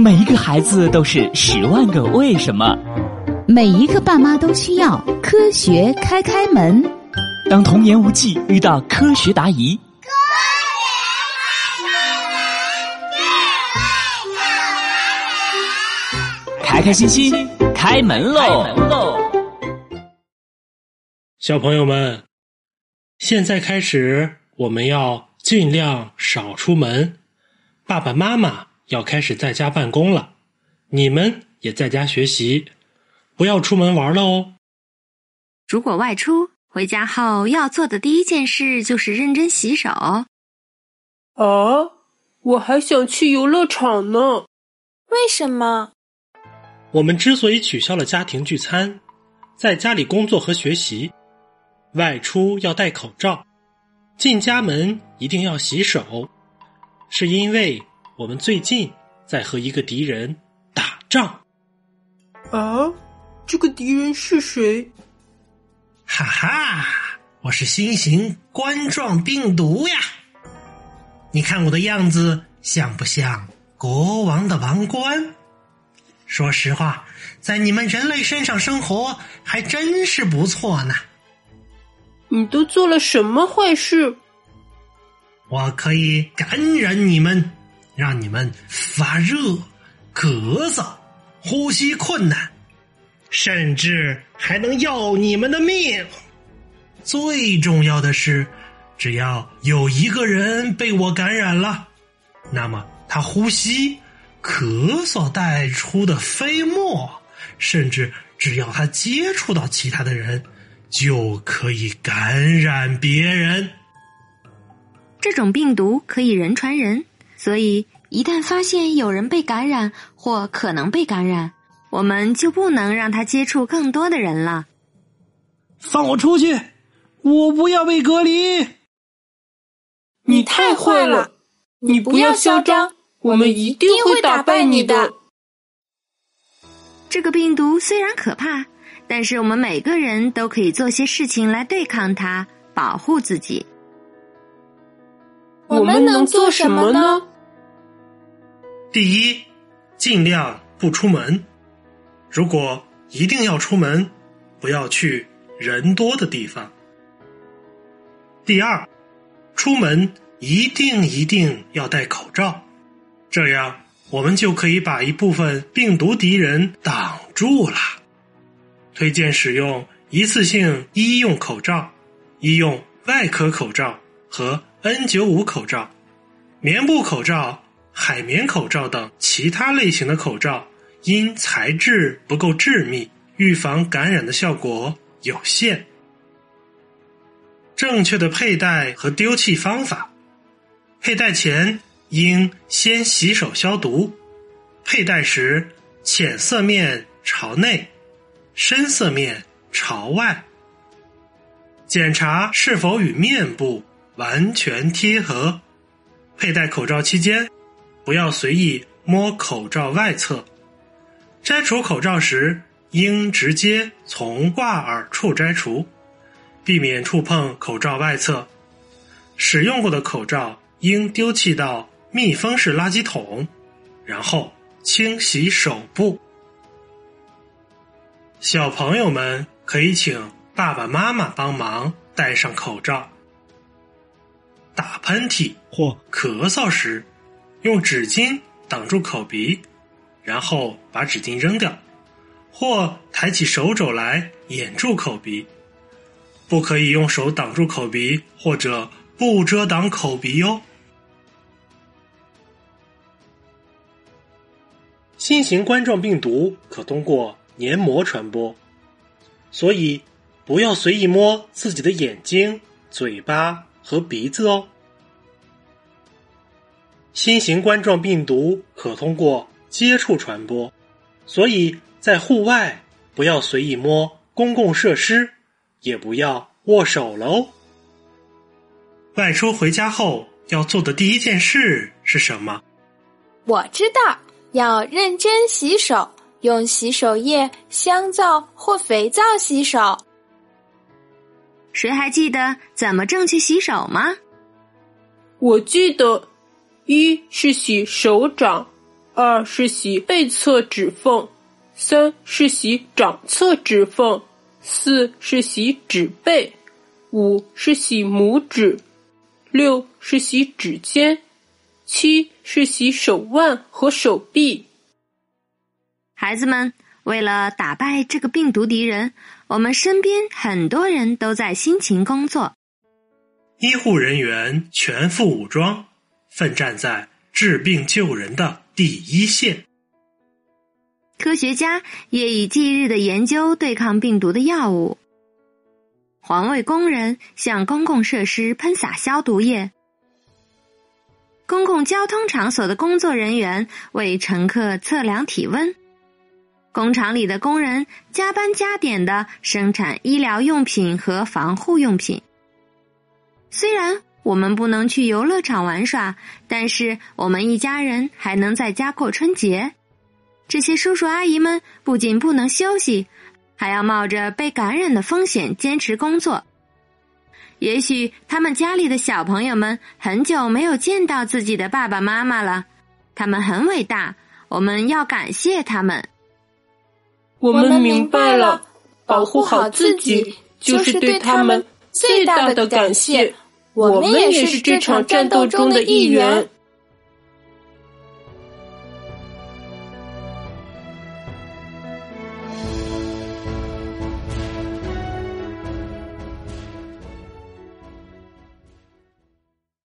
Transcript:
每一个孩子都是十万个为什么，每一个爸妈都需要科学开开门。当童言无忌遇到科学答疑，开开心心开门喽！小朋友们，现在开始，我们要尽量少出门。爸爸妈妈。要开始在家办公了，你们也在家学习，不要出门玩了哦。如果外出回家后要做的第一件事就是认真洗手。啊，我还想去游乐场呢。为什么？我们之所以取消了家庭聚餐，在家里工作和学习，外出要戴口罩，进家门一定要洗手，是因为。我们最近在和一个敌人打仗。啊，这个敌人是谁？哈哈，我是新型冠状病毒呀！你看我的样子像不像国王的王冠？说实话，在你们人类身上生活还真是不错呢。你都做了什么坏事？我可以感染你们。让你们发热、咳嗽、呼吸困难，甚至还能要你们的命。最重要的是，只要有一个人被我感染了，那么他呼吸、咳嗽带出的飞沫，甚至只要他接触到其他的人，就可以感染别人。这种病毒可以人传人。所以，一旦发现有人被感染或可能被感染，我们就不能让他接触更多的人了。放我出去！我不要被隔离！你太坏了！你不要嚣张！我们一定会打败你的。这个病毒虽然可怕，但是我们每个人都可以做些事情来对抗它，保护自己。我们能做什么呢？第一，尽量不出门。如果一定要出门，不要去人多的地方。第二，出门一定一定要戴口罩，这样我们就可以把一部分病毒敌人挡住了。推荐使用一次性医用口罩、医用外科口罩和 N 九五口罩、棉布口罩。海绵口罩等其他类型的口罩，因材质不够致密，预防感染的效果有限。正确的佩戴和丢弃方法：佩戴前应先洗手消毒，佩戴时浅色面朝内，深色面朝外。检查是否与面部完全贴合。佩戴口罩期间。不要随意摸口罩外侧，摘除口罩时应直接从挂耳处摘除，避免触碰口罩外侧。使用过的口罩应丢弃到密封式垃圾桶，然后清洗手部。小朋友们可以请爸爸妈妈帮忙戴上口罩。打喷嚏或咳嗽时。用纸巾挡住口鼻，然后把纸巾扔掉，或抬起手肘来掩住口鼻。不可以用手挡住口鼻或者不遮挡口鼻哟。新型冠状病毒可通过黏膜传播，所以不要随意摸自己的眼睛、嘴巴和鼻子哦。新型冠状病毒可通过接触传播，所以在户外不要随意摸公共设施，也不要握手喽。外出回家后要做的第一件事是什么？我知道，要认真洗手，用洗手液、香皂或肥皂洗手。谁还记得怎么正确洗手吗？我记得。一是洗手掌，二是洗背侧指缝，三是洗掌侧指缝，四是洗指背，五是洗拇指，六是洗指尖，七是洗手腕和手臂。孩子们，为了打败这个病毒敌人，我们身边很多人都在辛勤工作。医护人员全副武装，奋战在治病救人的第一线。科学家夜以继日的研究对抗病毒的药物。环卫工人向公共设施喷洒消毒液。公共交通场所的工作人员为乘客测量体温。工厂里的工人加班加点的生产医疗用品和防护用品。虽然我们不能去游乐场玩耍，但是我们一家人还能在家过春节。这些叔叔阿姨们不仅不能休息，还要冒着被感染的风险坚持工作。也许他们家里的小朋友们很久没有见到自己的爸爸妈妈了，他们很伟大，我们要感谢他们。我们明白了，保护好自己就是对他们最大的感谢。我们也是这场战斗中的一员。